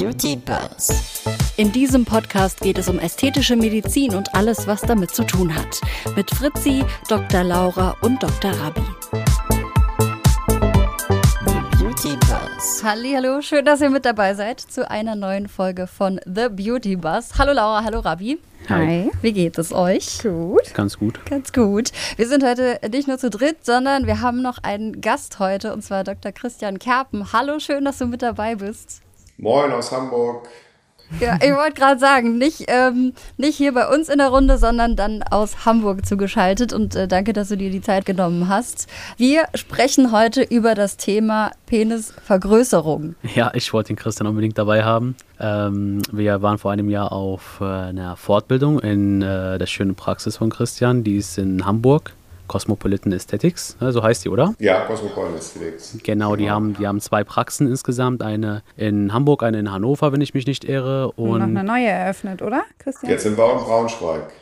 Beauty Buzz. In diesem Podcast geht es um ästhetische Medizin und alles, was damit zu tun hat. Mit Fritzi, Dr. Laura und Dr. Rabi. Beauty Buzz. Hallo, schön, dass ihr mit dabei seid zu einer neuen Folge von The Beauty Buzz. Hallo Laura, hallo Rabi. Hi. Wie geht es euch? Gut. Ganz gut. Ganz gut. Wir sind heute nicht nur zu dritt, sondern wir haben noch einen Gast heute und zwar Dr. Christian Kerpen. Hallo, schön, dass du mit dabei bist. Moin aus Hamburg. Ja, ich wollte gerade sagen, nicht, ähm, nicht hier bei uns in der Runde, sondern dann aus Hamburg zugeschaltet. Und äh, danke, dass du dir die Zeit genommen hast. Wir sprechen heute über das Thema Penisvergrößerung. Ja, ich wollte den Christian unbedingt dabei haben. Ähm, wir waren vor einem Jahr auf äh, einer Fortbildung in äh, der schönen Praxis von Christian. Die ist in Hamburg. Cosmopolitan Aesthetics, ne, so heißt die, oder? Ja, Cosmopolitan Aesthetics. Genau, die haben, die haben zwei Praxen insgesamt, eine in Hamburg, eine in Hannover, wenn ich mich nicht irre. Und, und noch eine neue eröffnet, oder, Christian? Jetzt sind wir in Braunschweig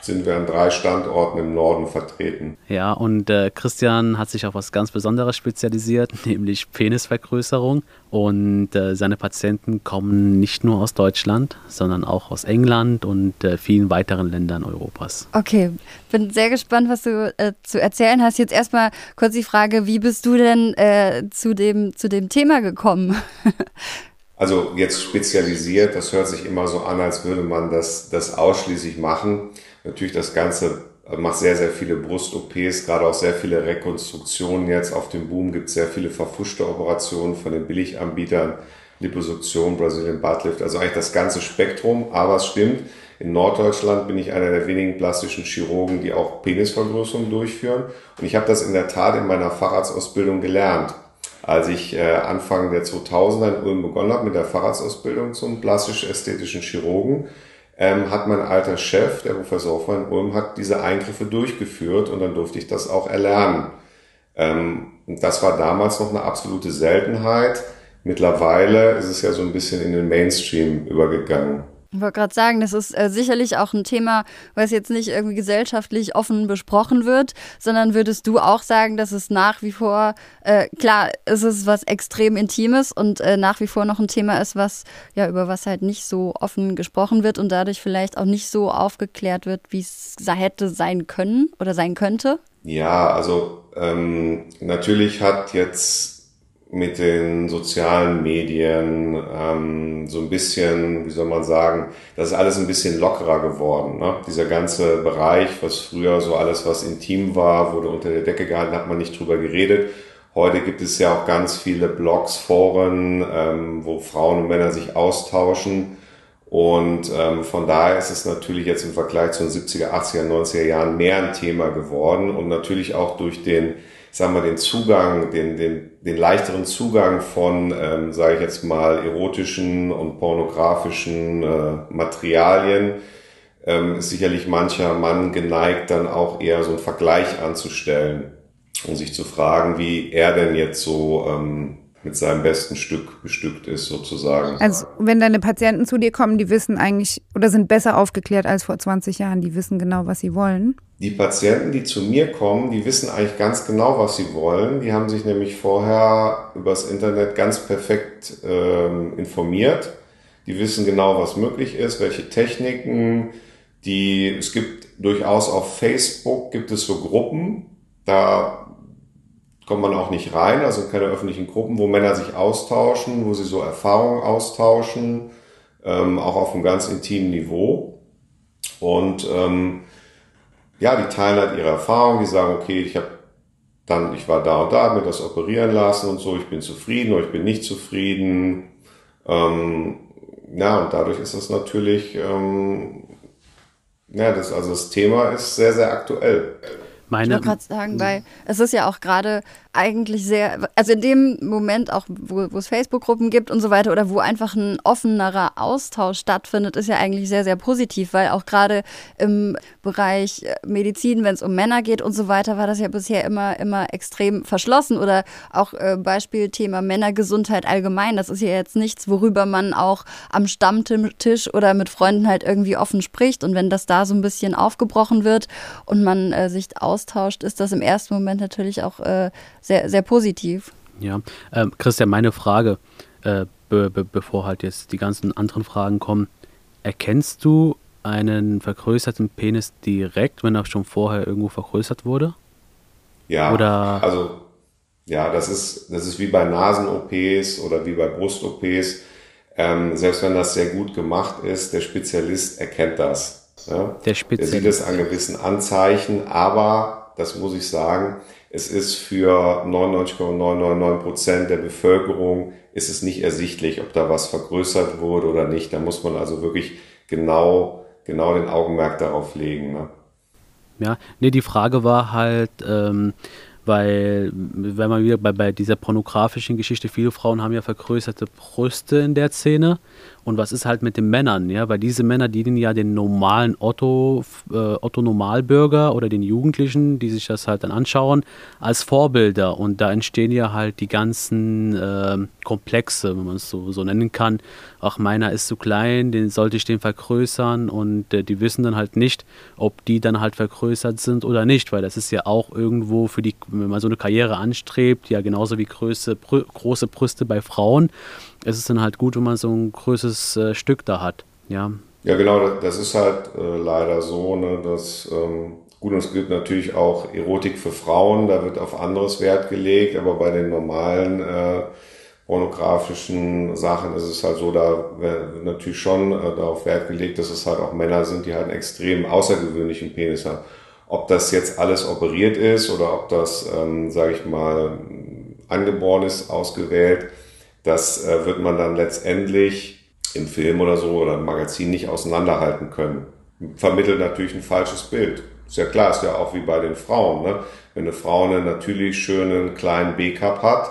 sind wir an drei Standorten im Norden vertreten. Ja, und äh, Christian hat sich auf was ganz Besonderes spezialisiert, nämlich Penisvergrößerung. Und äh, seine Patienten kommen nicht nur aus Deutschland, sondern auch aus England und äh, vielen weiteren Ländern Europas. Okay, bin sehr gespannt, was du äh, zu erzählen hast. Jetzt erstmal kurz die Frage, wie bist du denn äh, zu, dem, zu dem Thema gekommen? Also jetzt spezialisiert, das hört sich immer so an, als würde man das, das ausschließlich machen. Natürlich das Ganze macht sehr, sehr viele Brust-OPs, gerade auch sehr viele Rekonstruktionen jetzt. Auf dem Boom gibt es sehr viele verfuschte Operationen von den Billiganbietern, Liposuktion, Brazilian Buttlift, also eigentlich das ganze Spektrum. Aber es stimmt, in Norddeutschland bin ich einer der wenigen plastischen Chirurgen, die auch Penisvergrößerungen durchführen. Und ich habe das in der Tat in meiner Facharztausbildung gelernt. Als ich äh, Anfang der 2000er in Ulm begonnen habe mit der Facharztausbildung zum plastisch-ästhetischen Chirurgen, ähm, hat mein alter Chef, der Professor von Ulm, hat diese Eingriffe durchgeführt und dann durfte ich das auch erlernen. Ähm, das war damals noch eine absolute Seltenheit. Mittlerweile ist es ja so ein bisschen in den Mainstream übergegangen. Ich wollte gerade sagen, das ist äh, sicherlich auch ein Thema, was jetzt nicht irgendwie gesellschaftlich offen besprochen wird, sondern würdest du auch sagen, dass es nach wie vor, äh, klar, es ist was extrem Intimes und äh, nach wie vor noch ein Thema ist, was ja über was halt nicht so offen gesprochen wird und dadurch vielleicht auch nicht so aufgeklärt wird, wie es hätte sein können oder sein könnte? Ja, also ähm, natürlich hat jetzt mit den sozialen Medien ähm, so ein bisschen, wie soll man sagen, das ist alles ein bisschen lockerer geworden. Ne? Dieser ganze Bereich, was früher so alles, was intim war, wurde unter der Decke gehalten, hat man nicht drüber geredet. Heute gibt es ja auch ganz viele Blogs, Foren, ähm, wo Frauen und Männer sich austauschen. Und ähm, von daher ist es natürlich jetzt im Vergleich zu den 70er, 80er, 90er Jahren mehr ein Thema geworden und natürlich auch durch den sagen wir, den Zugang, den, den, den leichteren Zugang von, ähm, sage ich jetzt mal, erotischen und pornografischen äh, Materialien, ähm, ist sicherlich mancher Mann geneigt, dann auch eher so einen Vergleich anzustellen und sich zu fragen, wie er denn jetzt so ähm, mit seinem besten Stück bestückt ist, sozusagen. Also, wenn deine Patienten zu dir kommen, die wissen eigentlich oder sind besser aufgeklärt als vor 20 Jahren, die wissen genau, was sie wollen. Die Patienten, die zu mir kommen, die wissen eigentlich ganz genau, was sie wollen. Die haben sich nämlich vorher übers Internet ganz perfekt ähm, informiert. Die wissen genau, was möglich ist, welche Techniken. Die, es gibt durchaus auf Facebook gibt es so Gruppen, da kommt man auch nicht rein, also keine öffentlichen Gruppen, wo Männer sich austauschen, wo sie so Erfahrungen austauschen, ähm, auch auf einem ganz intimen Niveau. Und ähm, ja, die teilen halt ihre Erfahrungen, die sagen, okay, ich habe dann, ich war da und da, mir das operieren lassen und so, ich bin zufrieden oder ich bin nicht zufrieden. Ähm, ja, und dadurch ist es natürlich, ähm, ja, das, also das Thema ist sehr, sehr aktuell. Meine, ich wollte gerade sagen, weil es ist ja auch gerade eigentlich sehr, also in dem Moment auch, wo, wo es Facebook-Gruppen gibt und so weiter oder wo einfach ein offenerer Austausch stattfindet, ist ja eigentlich sehr, sehr positiv, weil auch gerade im Bereich äh, Medizin, wenn es um Männer geht und so weiter, war das ja bisher immer, immer extrem verschlossen oder auch äh, Beispiel Thema Männergesundheit allgemein. Das ist ja jetzt nichts, worüber man auch am Stammtisch oder mit Freunden halt irgendwie offen spricht und wenn das da so ein bisschen aufgebrochen wird und man äh, sich austauscht, ist das im ersten Moment natürlich auch äh, sehr, sehr positiv. Ja, ähm, Christian, meine Frage. Äh, be be bevor halt jetzt die ganzen anderen Fragen kommen, erkennst du einen vergrößerten Penis direkt, wenn er schon vorher irgendwo vergrößert wurde? Ja, Oder also ja, das ist, das ist wie bei Nasen-OPs oder wie bei Brust-OPs. Ähm, selbst wenn das sehr gut gemacht ist, der Spezialist erkennt das. Ja? der Der Spezialist. sieht es an gewissen Anzeichen, aber, das muss ich sagen, es ist für 99,999 Prozent der Bevölkerung ist es nicht ersichtlich, ob da was vergrößert wurde oder nicht. Da muss man also wirklich genau, genau den Augenmerk darauf legen. Ne? Ja, nee, die Frage war halt, ähm, weil, wenn man wieder bei, bei dieser pornografischen Geschichte, viele Frauen haben ja vergrößerte Brüste in der Szene. Und was ist halt mit den Männern? Ja, weil diese Männer dienen ja den normalen Otto, äh, Otto Normalbürger oder den Jugendlichen, die sich das halt dann anschauen, als Vorbilder. Und da entstehen ja halt die ganzen äh, Komplexe, wenn man es so, so nennen kann. Ach, meiner ist zu klein, den sollte ich den vergrößern. Und äh, die wissen dann halt nicht, ob die dann halt vergrößert sind oder nicht, weil das ist ja auch irgendwo für die, wenn man so eine Karriere anstrebt, ja genauso wie Größe, brü große Brüste bei Frauen, ist es dann halt gut, wenn man so ein größeres äh, Stück da hat. Ja, Ja, genau, das- das ist halt äh, leider so, ne, dass ähm, gut, und es gibt natürlich auch Erotik für Frauen, da wird auf anderes Wert gelegt, aber bei den normalen äh, pornografischen Sachen ist es halt so, da wird natürlich schon äh, darauf Wert gelegt, dass es halt auch Männer sind, die halt einen extrem außergewöhnlichen Penis haben. Ob das jetzt alles operiert ist oder ob das, ähm, sage ich mal, angeboren ist, ausgewählt, das äh, wird man dann letztendlich im Film oder so oder im Magazin nicht auseinanderhalten können. Vermittelt natürlich ein falsches Bild. Ist ja klar, ist ja auch wie bei den Frauen. Ne? Wenn eine Frau einen natürlich schönen kleinen B-Cup hat,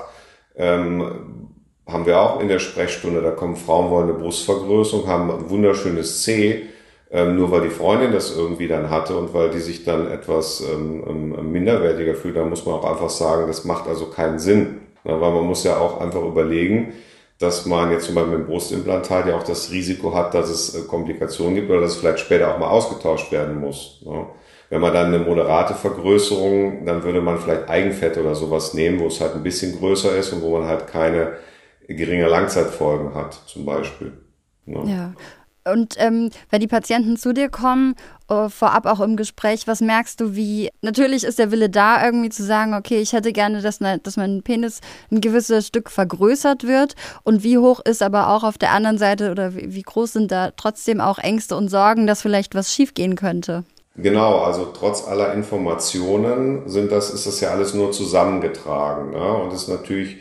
ähm, haben wir auch in der Sprechstunde, da kommen Frauen wollen eine Brustvergrößerung, haben ein wunderschönes C, ähm, nur weil die Freundin das irgendwie dann hatte und weil die sich dann etwas ähm, ähm, minderwertiger fühlt, dann muss man auch einfach sagen, das macht also keinen Sinn. Weil man muss ja auch einfach überlegen, dass man jetzt zum Beispiel mit dem Brustimplantat ja auch das Risiko hat, dass es äh, Komplikationen gibt oder dass es vielleicht später auch mal ausgetauscht werden muss. Ne? Wenn man dann eine moderate Vergrößerung, dann würde man vielleicht Eigenfett oder sowas nehmen, wo es halt ein bisschen größer ist und wo man halt keine geringe Langzeitfolgen hat, zum Beispiel. Ne? Ja. Und ähm, wenn die Patienten zu dir kommen, äh, vorab auch im Gespräch, was merkst du, wie, natürlich ist der Wille da, irgendwie zu sagen, okay, ich hätte gerne, dass, ne, dass mein Penis ein gewisses Stück vergrößert wird. Und wie hoch ist aber auch auf der anderen Seite oder wie, wie groß sind da trotzdem auch Ängste und Sorgen, dass vielleicht was schiefgehen könnte? Genau, also trotz aller Informationen sind das, ist das ja alles nur zusammengetragen. Ne? Und es ist natürlich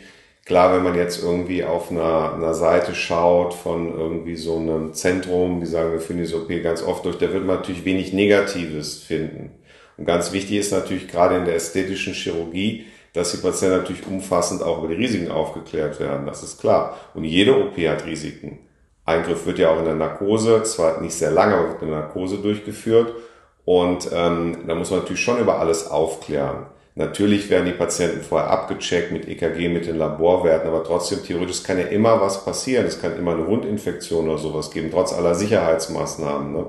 klar, wenn man jetzt irgendwie auf einer, einer Seite schaut von irgendwie so einem Zentrum, die sagen, wir finden diese OP ganz oft durch, da wird man natürlich wenig Negatives finden. Und ganz wichtig ist natürlich gerade in der ästhetischen Chirurgie, dass die Patienten natürlich umfassend auch über die Risiken aufgeklärt werden. Das ist klar. Und jede OP hat Risiken. Eingriff wird ja auch in der Narkose, zwar nicht sehr lange, aber wird in der Narkose durchgeführt. Und ähm, da muss man natürlich schon über alles aufklären. Natürlich werden die Patienten vorher abgecheckt mit EKG, mit den Laborwerten, aber trotzdem theoretisch kann ja immer was passieren. Es kann immer eine Wundinfektion oder sowas geben, trotz aller Sicherheitsmaßnahmen. Ne?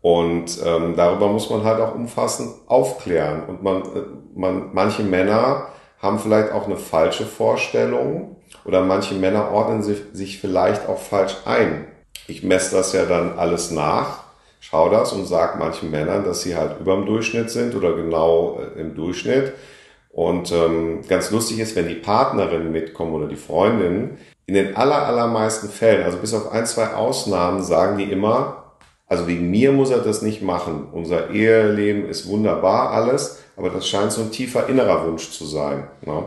Und ähm, darüber muss man halt auch umfassend aufklären. Und man, äh, man, manche Männer haben vielleicht auch eine falsche Vorstellung oder manche Männer ordnen sich, sich vielleicht auch falsch ein. Ich messe das ja dann alles nach, schau das und sag manchen Männern, dass sie halt über dem Durchschnitt sind oder genau äh, im Durchschnitt. Und ähm, ganz lustig ist, wenn die Partnerin mitkommen oder die Freundin, in den aller, allermeisten Fällen, also bis auf ein, zwei Ausnahmen, sagen die immer, also wegen mir muss er das nicht machen. Unser Eheleben ist wunderbar alles, aber das scheint so ein tiefer innerer Wunsch zu sein. Ne?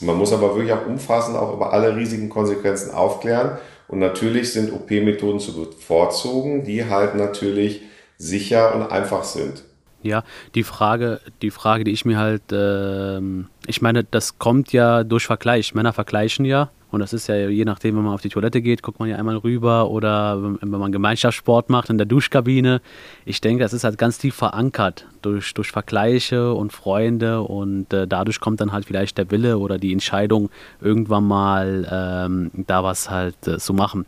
Man muss aber wirklich auch umfassend auch über alle riesigen Konsequenzen aufklären. Und natürlich sind OP-Methoden zu bevorzugen, die halt natürlich sicher und einfach sind. Ja, die Frage, die Frage, die ich mir halt, ähm, ich meine, das kommt ja durch Vergleich. Männer vergleichen ja. Und das ist ja je nachdem, wenn man auf die Toilette geht, guckt man ja einmal rüber oder wenn, man Gemeinschaftssport macht in der Duschkabine. Ich denke, das ist halt ganz tief verankert durch, durch Vergleiche und Freunde und äh, dadurch kommt dann halt vielleicht der Wille oder die Entscheidung, irgendwann mal ähm, da was halt äh, zu machen.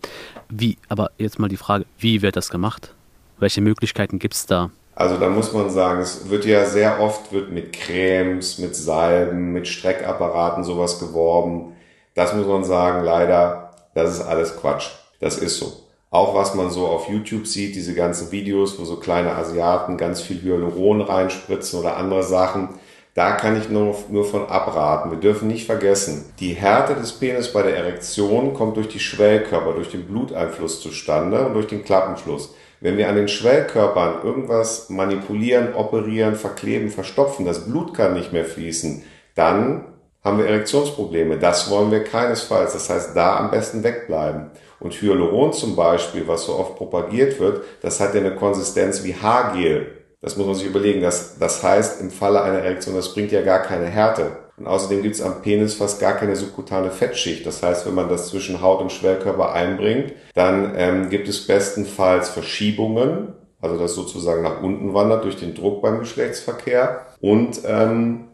Wie, aber jetzt mal die Frage, wie wird das gemacht? Welche Möglichkeiten gibt es da? Also da muss man sagen, es wird ja sehr oft wird mit Cremes, mit Salben, mit Streckapparaten sowas geworben. Das muss man sagen, leider Das ist alles Quatsch. Das ist so. Auch was man so auf YouTube sieht, diese ganzen Videos, wo so kleine Asiaten ganz viel Hyaluron reinspritzen oder andere Sachen, da kann ich nur, nur von abraten. Wir dürfen nicht vergessen, die Härte des Penis bei der Erektion kommt durch die Schwellkörper, durch den Bluteinfluss zustande und durch den Klappenschluss. Wenn wir an den Schwellkörpern irgendwas manipulieren, operieren, verkleben, verstopfen, das Blut kann nicht mehr fließen, dann haben wir Erektionsprobleme. Das wollen wir keinesfalls. Das heißt, da am besten wegbleiben. Und Hyaluron zum Beispiel, was so oft propagiert wird, das hat ja eine Konsistenz wie Haargel. Das muss man sich überlegen. Das, das heißt, im Falle einer Erektion, das bringt ja gar keine Härte. Und außerdem gibt es am Penis fast gar keine subkutane Fettschicht. Das heißt, wenn man das zwischen Haut und Schwellkörper einbringt, dann ähm, gibt es bestenfalls Verschiebungen, also das sozusagen nach unten wandert durch den Druck beim Geschlechtsverkehr und ähm,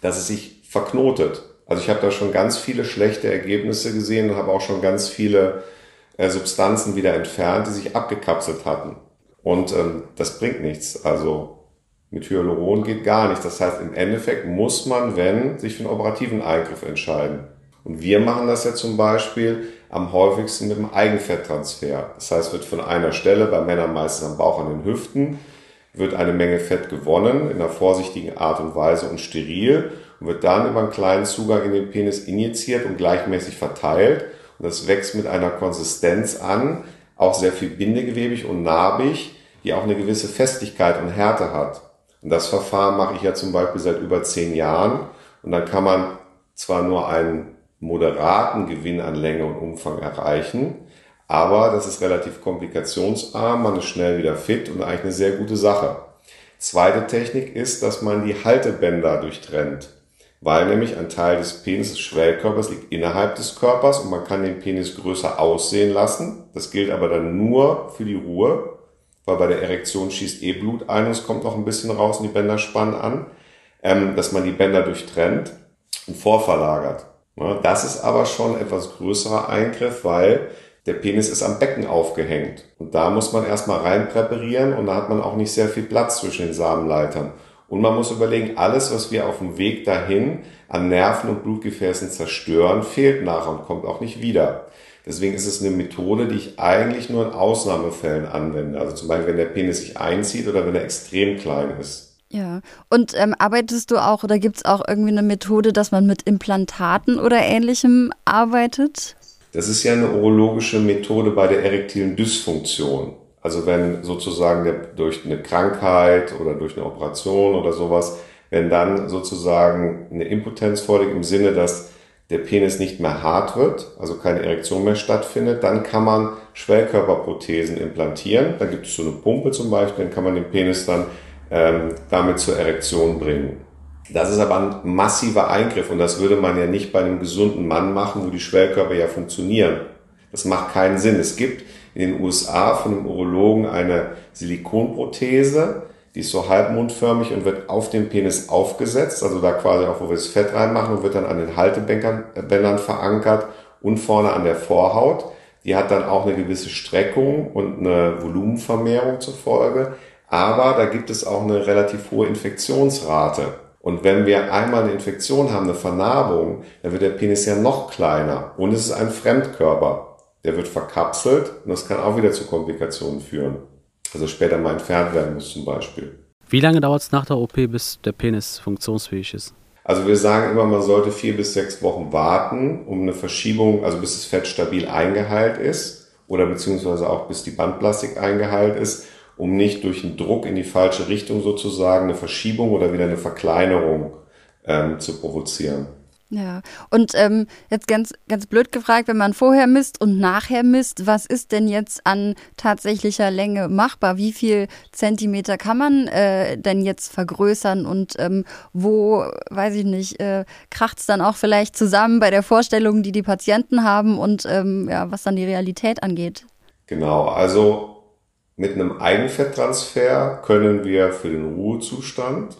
dass es sich verknotet. Also ich habe da schon ganz viele schlechte Ergebnisse gesehen und habe auch schon ganz viele äh, Substanzen wieder entfernt, die sich abgekapselt hatten. Und ähm, das bringt nichts. Also mit Hyaluron geht gar nichts. Das heißt, im Endeffekt muss man, wenn, sich für einen operativen Eingriff entscheiden. Und wir machen das ja zum Beispiel am häufigsten mit dem Eigenfetttransfer. Das heißt, wird von einer Stelle, bei Männern meistens am Bauch an den Hüften, wird eine Menge Fett gewonnen in einer vorsichtigen Art und Weise und steril und wird dann über einen kleinen Zugang in den Penis injiziert und gleichmäßig verteilt. Und das wächst mit einer Konsistenz an, auch sehr viel bindegewebig und narbig, die auch eine gewisse Festigkeit und Härte hat. Und das Verfahren mache ich ja zum Beispiel seit über zehn Jahren. Und dann kann man zwar nur einen moderaten Gewinn an Länge und Umfang erreichen, aber das ist relativ komplikationsarm, man ist schnell wieder fit und eigentlich eine sehr gute Sache. Zweite Technik ist, dass man die Haltebänder durchtrennt, weil nämlich ein Teil des Penis des Schwellkörpers liegt innerhalb des Körpers und man kann den Penis größer aussehen lassen. Das gilt aber dann nur für die Ruhe weil bei der Erektion schießt eh Blut ein und es kommt noch ein bisschen raus und die Bänder spannen an, ähm, dass man die Bänder durchtrennt und vorverlagert. Ja, das ist aber schon etwas größerer Eingriff, weil der Penis ist am Becken aufgehängt. Und da muss man erstmal rein präparieren und da hat man auch nicht sehr viel Platz zwischen den Samenleitern. Und man muss überlegen, alles, was wir auf dem Weg dahin an Nerven und Blutgefäßen zerstören, fehlt nachher und kommt auch nicht wieder. Deswegen ist es eine Methode, die ich eigentlich nur in Ausnahmefällen anwende. Also zum Beispiel, wenn der Penis sich einzieht oder wenn er extrem klein ist. Ja, und ähm, arbeitest du auch oder gibt es auch irgendwie eine Methode, dass man mit Implantaten oder ähnlichem arbeitet? Das ist ja eine urologische Methode bei der erektilen Dysfunktion. Also wenn sozusagen der, durch eine Krankheit oder durch eine Operation oder sowas, wenn dann sozusagen eine Impotenz vorliegt im Sinne, dass der Penis nicht mehr hart wird, also keine Erektion mehr stattfindet, dann kann man Schwellkörperprothesen implantieren. Da gibt es so eine Pumpe zum Beispiel, dann kann man den Penis dann ähm, damit zur Erektion bringen. Das ist aber ein massiver Eingriff und das würde man ja nicht bei einem gesunden Mann machen, wo die Schwellkörper ja funktionieren. Das macht keinen Sinn. Es gibt in den USA von einem Urologen eine Silikonprothese, die ist so halbmondförmig und wird auf den Penis aufgesetzt, also da quasi auch, wo wir das Fett reinmachen und wird dann an den Haltebändern verankert und vorne an der Vorhaut. Die hat dann auch eine gewisse Streckung und eine Volumenvermehrung zur Folge. Aber da gibt es auch eine relativ hohe Infektionsrate. Und wenn wir einmal eine Infektion haben, eine Vernarbung, dann wird der Penis ja noch kleiner. Und es ist ein Fremdkörper. Der wird verkapselt und das kann auch wieder zu Komplikationen führen also später mal entfernt werden muss zum Beispiel. Wie lange dauert es nach der OP, bis der Penis funktionsfähig ist? Also wir sagen immer, man sollte vier bis sechs Wochen warten, um eine Verschiebung, also bis das Fett stabil eingeheilt ist oder beziehungsweise auch bis die Bandplastik eingeheilt ist, um nicht durch einen Druck in die falsche Richtung sozusagen eine Verschiebung oder wieder eine Verkleinerung ähm, zu provozieren. Ja, und ähm, jetzt ganz, ganz blöd gefragt, wenn man vorher misst und nachher misst, was ist denn jetzt an tatsächlicher Länge machbar? Wie viel Zentimeter kann man äh, denn jetzt vergrößern und ähm, wo, weiß ich nicht, äh, kracht es dann auch vielleicht zusammen bei der Vorstellung, die die Patienten haben und ähm, ja, was dann die Realität angeht? Genau, also mit einem Eigenfetttransfer können wir für den Ruhezustand,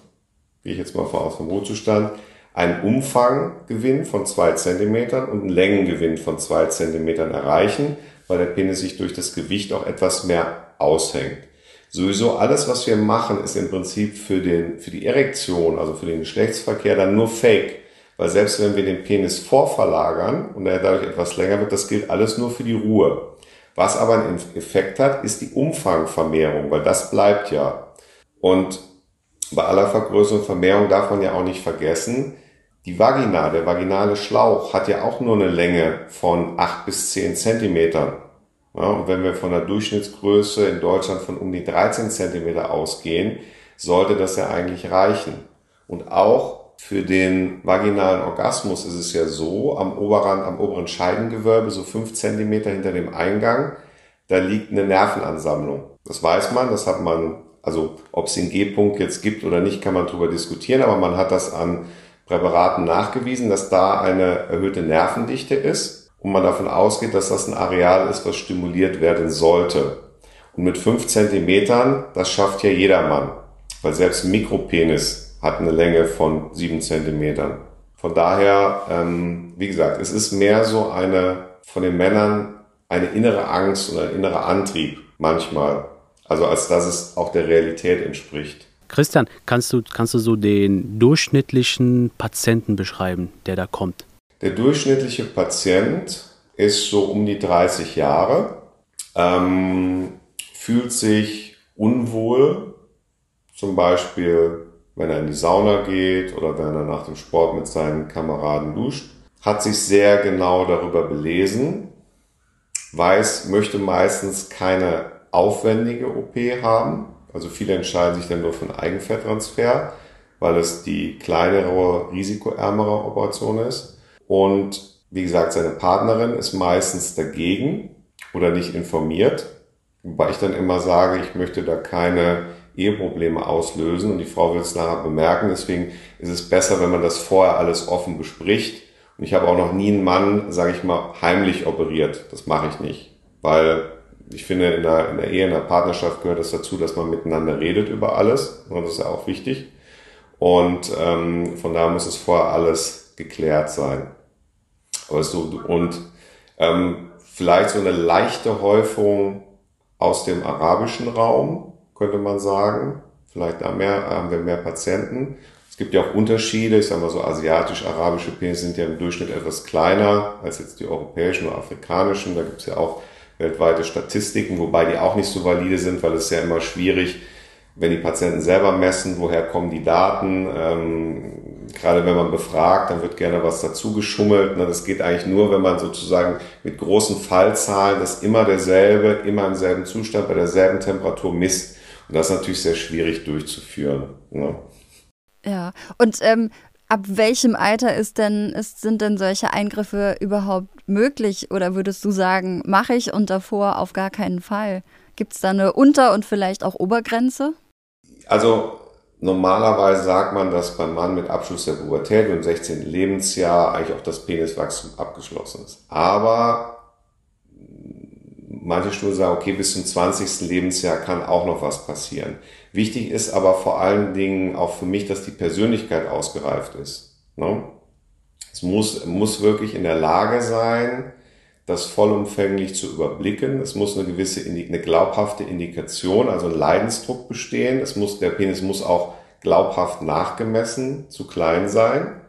gehe ich jetzt mal voraus vom Ruhezustand, einen Umfanggewinn von zwei Zentimetern und einen Längengewinn von zwei Zentimetern erreichen, weil der Penis sich durch das Gewicht auch etwas mehr aushängt. Sowieso alles, was wir machen, ist im Prinzip für, den, für die Erektion, also für den Geschlechtsverkehr, dann nur Fake. Weil selbst wenn wir den Penis vorverlagern und er dadurch etwas länger wird, das gilt alles nur für die Ruhe. Was aber einen Effekt hat, ist die Umfangvermehrung, weil das bleibt ja. Und bei aller Vergrößerung und Vermehrung darf man ja auch nicht vergessen, die Vagina, der vaginale Schlauch hat ja auch nur eine Länge von acht bis zehn Zentimetern. Ja, und wenn wir von der Durchschnittsgröße in Deutschland von um die 13 Zentimeter ausgehen, sollte das ja eigentlich reichen. Und auch für den vaginalen Orgasmus ist es ja so, am Oberrand, am oberen Scheidengewölbe, so fünf Zentimeter hinter dem Eingang, da liegt eine Nervenansammlung. Das weiß man, das hat man, also ob es den G-Punkt jetzt gibt oder nicht, kann man drüber diskutieren, aber man hat das an Präparaten nachgewiesen, dass da eine erhöhte Nervendichte ist und man davon ausgeht, dass das ein Areal ist, was stimuliert werden sollte. Und mit fünf Zentimetern, das schafft ja jedermann, weil selbst Mikropenis hat eine Länge von sieben Zentimetern. Von daher, ähm, wie gesagt, es ist mehr so eine von den Männern eine innere Angst oder ein innerer Antrieb manchmal, also als dass es auch der Realität entspricht. Christian, kannst du, kannst du so den durchschnittlichen Patienten beschreiben, der da kommt? Der durchschnittliche Patient ist so um die 30 Jahre, ähm, fühlt sich unwohl, zum Beispiel wenn er in die Sauna geht oder wenn er nach dem Sport mit seinen Kameraden duscht, hat sich sehr genau darüber belesen, weiß, möchte meistens keine aufwendige OP haben, also viele entscheiden sich dann nur für einen Eigenfetttransfer, weil es die kleinere, risikoärmere Operation ist. Und wie gesagt, seine Partnerin ist meistens dagegen oder nicht informiert. Wobei ich dann immer sage, ich möchte da keine Eheprobleme auslösen und die Frau will es nachher bemerken. Deswegen ist es besser, wenn man das vorher alles offen bespricht. Und ich habe auch noch nie einen Mann, sage ich mal, heimlich operiert. Das mache ich nicht, weil ich finde, in der, in der Ehe, in der Partnerschaft gehört es das dazu, dass man miteinander redet über alles. Und das ist ja auch wichtig. Und ähm, von daher muss es vorher alles geklärt sein. Aber so, und ähm, vielleicht so eine leichte Häufung aus dem arabischen Raum, könnte man sagen. Vielleicht da mehr, haben wir mehr Patienten. Es gibt ja auch Unterschiede. Ich sage mal so, asiatisch-arabische Penis sind ja im Durchschnitt etwas kleiner als jetzt die europäischen oder afrikanischen. Da gibt es ja auch weltweite Statistiken, wobei die auch nicht so valide sind, weil es ja immer schwierig, wenn die Patienten selber messen, woher kommen die Daten. Ähm, gerade wenn man befragt, dann wird gerne was dazu geschummelt. Ne? Das geht eigentlich nur, wenn man sozusagen mit großen Fallzahlen das immer derselbe, immer im selben Zustand, bei derselben Temperatur misst. Und das ist natürlich sehr schwierig durchzuführen. Ne? Ja, und ähm, Ab welchem Alter ist denn, ist, sind denn solche Eingriffe überhaupt möglich? Oder würdest du sagen, mache ich und davor auf gar keinen Fall? Gibt es da eine Unter- und vielleicht auch Obergrenze? Also normalerweise sagt man, dass beim Mann mit Abschluss der Pubertät und 16. Lebensjahr eigentlich auch das Peniswachstum abgeschlossen ist. Aber manche Studien sagen, okay, bis zum 20. Lebensjahr kann auch noch was passieren. Wichtig ist aber vor allen Dingen auch für mich, dass die Persönlichkeit ausgereift ist. Ne? Es muss, muss wirklich in der Lage sein, das vollumfänglich zu überblicken. Es muss eine gewisse, eine glaubhafte Indikation, also ein Leidensdruck bestehen. Es muss, der Penis muss auch glaubhaft nachgemessen zu klein sein,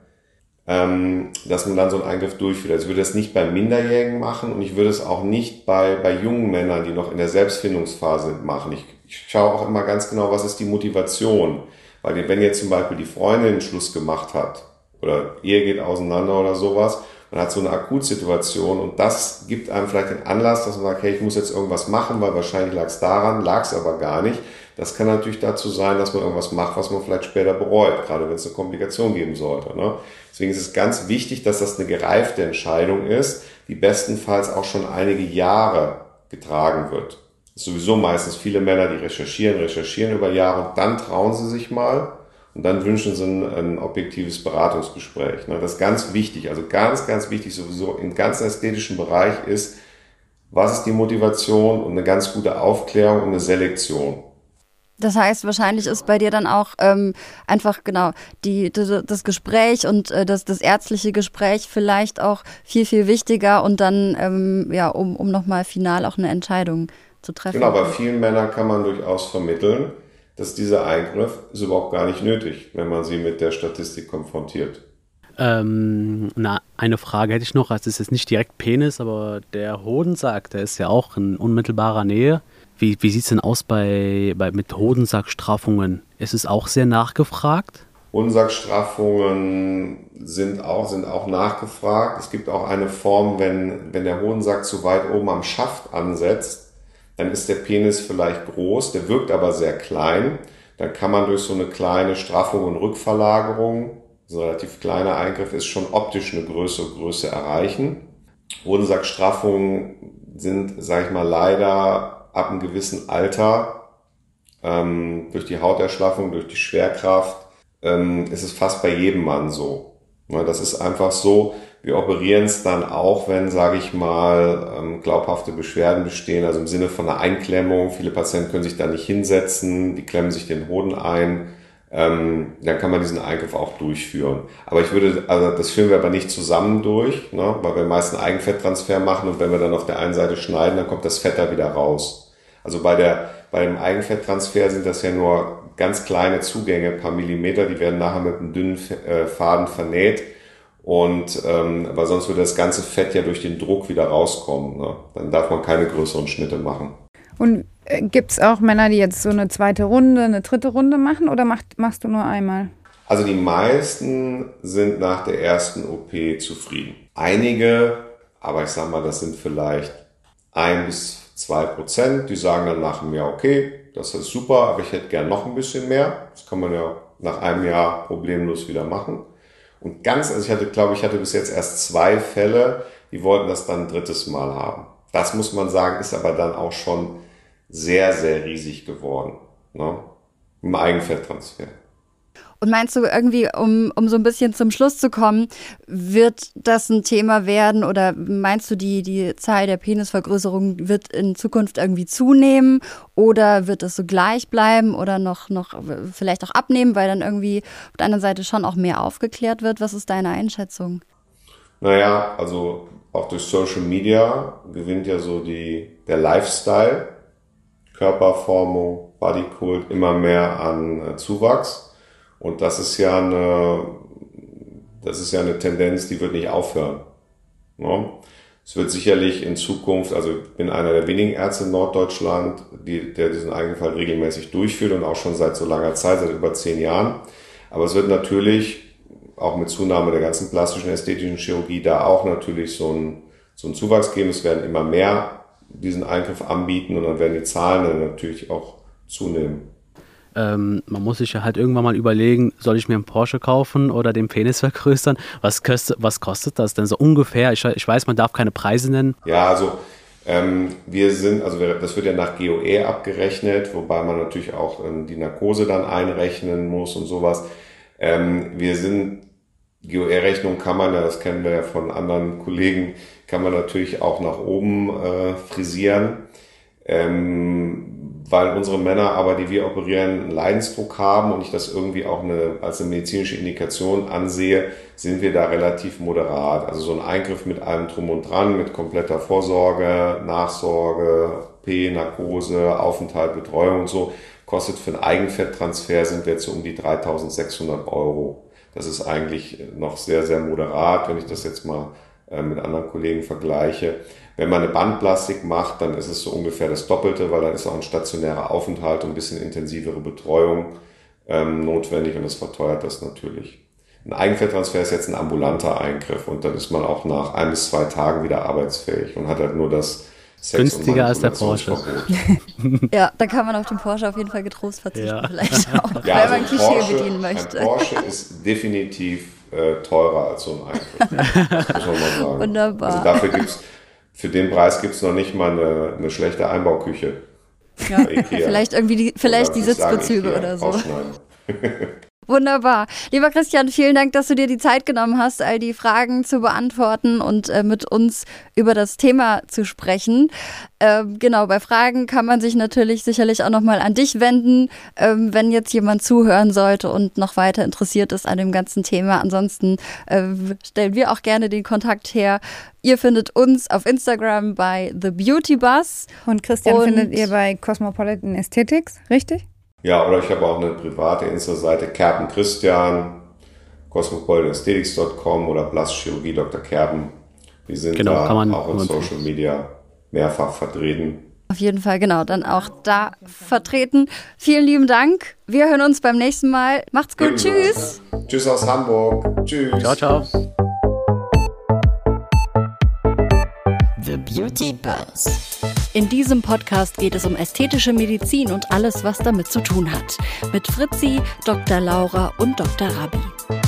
ähm, dass man dann so einen Eingriff durchführt. Also ich würde das nicht bei Minderjährigen machen und ich würde es auch nicht bei, bei jungen Männern, die noch in der Selbstfindungsphase machen. Ich ich schaue auch immer ganz genau, was ist die Motivation. Weil wenn jetzt zum Beispiel die Freundin Schluss gemacht hat oder Ehe geht auseinander oder sowas, man hat so eine Akutsituation und das gibt einem vielleicht den Anlass, dass man sagt, hey, ich muss jetzt irgendwas machen, weil wahrscheinlich lag es daran, lag es aber gar nicht. Das kann natürlich dazu sein, dass man irgendwas macht, was man vielleicht später bereut, gerade wenn es eine Komplikation geben sollte. Ne? Deswegen ist es ganz wichtig, dass das eine gereifte Entscheidung ist, die bestenfalls auch schon einige Jahre getragen wird sowieso meistens viele Männer, die recherchieren, recherchieren über Jahre und dann trauen sie sich mal und dann wünschen sie ein, ein objektives Beratungsgespräch. Ne? Das ist ganz wichtig, also ganz, ganz wichtig sowieso im ganzen ästhetischen Bereich ist, was ist die Motivation und eine ganz gute Aufklärung und eine Selektion. Das heißt, wahrscheinlich ist bei dir dann auch ähm, einfach genau die, die, das Gespräch und äh, das, das ärztliche Gespräch vielleicht auch viel, viel wichtiger und dann, ähm, ja, um, um nochmal final auch eine Entscheidung zu treffen. Genau, bei vielen Männern kann man durchaus vermitteln, dass dieser Eingriff ist überhaupt gar nicht nötig, wenn man sie mit der Statistik konfrontiert. Ähm, na, eine Frage hätte ich noch. Also es ist nicht direkt Penis, aber der Hodensack, der ist ja auch in unmittelbarer Nähe. Wie, wie sieht es denn aus bei, bei, mit Hodensackstraffungen? Ist es auch sehr nachgefragt? Hodensackstraffungen sind auch, sind auch nachgefragt. Es gibt auch eine Form, wenn, wenn der Hodensack zu weit oben am Schaft ansetzt, dann ist der Penis vielleicht groß, der wirkt aber sehr klein. Dann kann man durch so eine kleine Straffung und Rückverlagerung so ein relativ kleiner Eingriff ist schon optisch eine größere Größe erreichen. Hodensackstraffungen sind, sage ich mal, leider ab einem gewissen Alter ähm, durch die Hauterschlaffung, durch die Schwerkraft, ähm, ist es fast bei jedem Mann so. Ja, das ist einfach so. Wir operieren es dann auch, wenn, sage ich mal, ähm, glaubhafte Beschwerden bestehen, also im Sinne von einer Einklemmung. Viele Patienten können sich da nicht hinsetzen, die klemmen sich den Hoden ein ähm, dann kann man diesen Eingriff auch durchführen. Aber ich würde, also das führen wir aber nicht zusammen durch, ne, weil wir meist einen Eigenfetttransfer machen und wenn wir dann auf der einen Seite schneiden, dann kommt das Fett da wieder raus. Also bei der, bei dem Eigenfetttransfer sind das ja nur ganz kleine Zugänge, paar Millimeter, die werden nachher mit einem dünnen äh, Faden vernäht. Und ähm, aber sonst würde das ganze Fett ja durch den Druck wieder rauskommen. Ne? Dann darf man keine größeren Schnitte machen. Und gibt es auch Männer, die jetzt so eine zweite Runde, eine dritte Runde machen oder macht, machst du nur einmal? Also die meisten sind nach der ersten OP zufrieden. Einige, aber ich sag mal, das sind vielleicht ein bis zwei Prozent, die sagen dann nach einem Jahr, okay, das ist super, aber ich hätte gern noch ein bisschen mehr. Das kann man ja nach einem Jahr problemlos wieder machen. Und ganz, also ich hatte, glaube ich, hatte bis jetzt erst zwei Fälle, die wollten das dann ein drittes Mal haben. Das muss man sagen, ist aber dann auch schon sehr, sehr riesig geworden. Ne? Im Eigenfetttransfer. Und meinst du irgendwie, um, um so ein bisschen zum Schluss zu kommen, wird das ein Thema werden oder meinst du, die, die Zahl der Penisvergrößerung wird in Zukunft irgendwie zunehmen oder wird es so gleich bleiben oder noch, noch vielleicht auch abnehmen, weil dann irgendwie auf der anderen Seite schon auch mehr aufgeklärt wird? Was ist deine Einschätzung? Naja, also auch durch Social Media gewinnt ja so die, der Lifestyle Körperformung, Bodykult immer mehr an äh, Zuwachs. Und das ist ja eine, das ist ja eine Tendenz, die wird nicht aufhören. Ne? Es wird sicherlich in Zukunft, also ich bin einer der wenigen Ärzte in Norddeutschland, die, der diesen Eigenfall regelmäßig durchführt und auch schon seit so langer Zeit, seit über zehn Jahren. Aber es wird natürlich auch mit Zunahme der ganzen plastischen ästhetischen Chirurgie da auch natürlich so ein, so ein Zuwachs geben. Es werden immer mehr diesen Eingriff anbieten und dann werden die Zahlen dann natürlich auch zunehmen. Ähm, man muss sich ja halt irgendwann mal überlegen, soll ich mir einen Porsche kaufen oder den Penis vergrößern? Was kostet, was kostet das denn so ungefähr? Ich, ich weiß, man darf keine Preise nennen. Ja, also ähm, wir sind, also das wird ja nach GOE abgerechnet, wobei man natürlich auch ähm, die Narkose dann einrechnen muss und sowas. Ähm, wir sind, GOE-Rechnung kann man ja, das kennen wir ja von anderen Kollegen, kann man natürlich auch nach oben äh, frisieren, ähm, weil unsere Männer aber, die wir operieren, einen Leidensdruck haben und ich das irgendwie auch eine, als eine medizinische Indikation ansehe, sind wir da relativ moderat. Also so ein Eingriff mit allem drum und dran, mit kompletter Vorsorge, Nachsorge, P, Narkose, Aufenthalt, Betreuung und so, kostet für einen Eigenfetttransfer sind wir jetzt so um die 3600 Euro. Das ist eigentlich noch sehr, sehr moderat, wenn ich das jetzt mal äh, mit anderen Kollegen vergleiche. Wenn man eine Bandplastik macht, dann ist es so ungefähr das Doppelte, weil dann ist auch ein stationärer Aufenthalt und ein bisschen intensivere Betreuung ähm, notwendig und das verteuert das natürlich. Ein Eigenfetttransfer ist jetzt ein ambulanter Eingriff und dann ist man auch nach ein bis zwei Tagen wieder arbeitsfähig und hat halt nur das Sex Günstiger als der Porsche. ja, da kann man auf den Porsche auf jeden Fall getrost verzichten, ja. vielleicht auch, ja, wenn also man Klischee Porsche, bedienen möchte. Ein Porsche ist definitiv äh, teurer als so ein Eingriff. muss man mal sagen. Wunderbar. Also dafür gibt's, für den Preis gibt's noch nicht mal eine, eine schlechte Einbauküche. Ja, vielleicht irgendwie die, vielleicht die Sitzbezüge oder so. Wunderbar. Lieber Christian, vielen Dank, dass du dir die Zeit genommen hast, all die Fragen zu beantworten und äh, mit uns über das Thema zu sprechen. Ähm, genau, bei Fragen kann man sich natürlich sicherlich auch nochmal an dich wenden, ähm, wenn jetzt jemand zuhören sollte und noch weiter interessiert ist an dem ganzen Thema. Ansonsten äh, stellen wir auch gerne den Kontakt her. Ihr findet uns auf Instagram bei The Beauty Bus. Und Christian und findet ihr bei Cosmopolitan Aesthetics, richtig? Ja, oder ich habe auch eine private Insta-Seite, Kerpen Christian. cosmopolitanesthetics.com oder Blaschchirurgie Dr. Kerben. Wir sind Genau, da kann man- auch in man Social Media mehrfach vertreten. Auf jeden Fall, genau, dann auch da vertreten. Vielen lieben Dank. Wir hören uns beim nächsten Mal. Macht's gut. Tschüss. Tschüss aus Hamburg. Tschüss. Ciao, ciao. The Beauty Buzz. In diesem Podcast geht es um ästhetische Medizin und alles, was damit zu tun hat. Mit Fritzi, Dr. Laura und Dr. Rabi.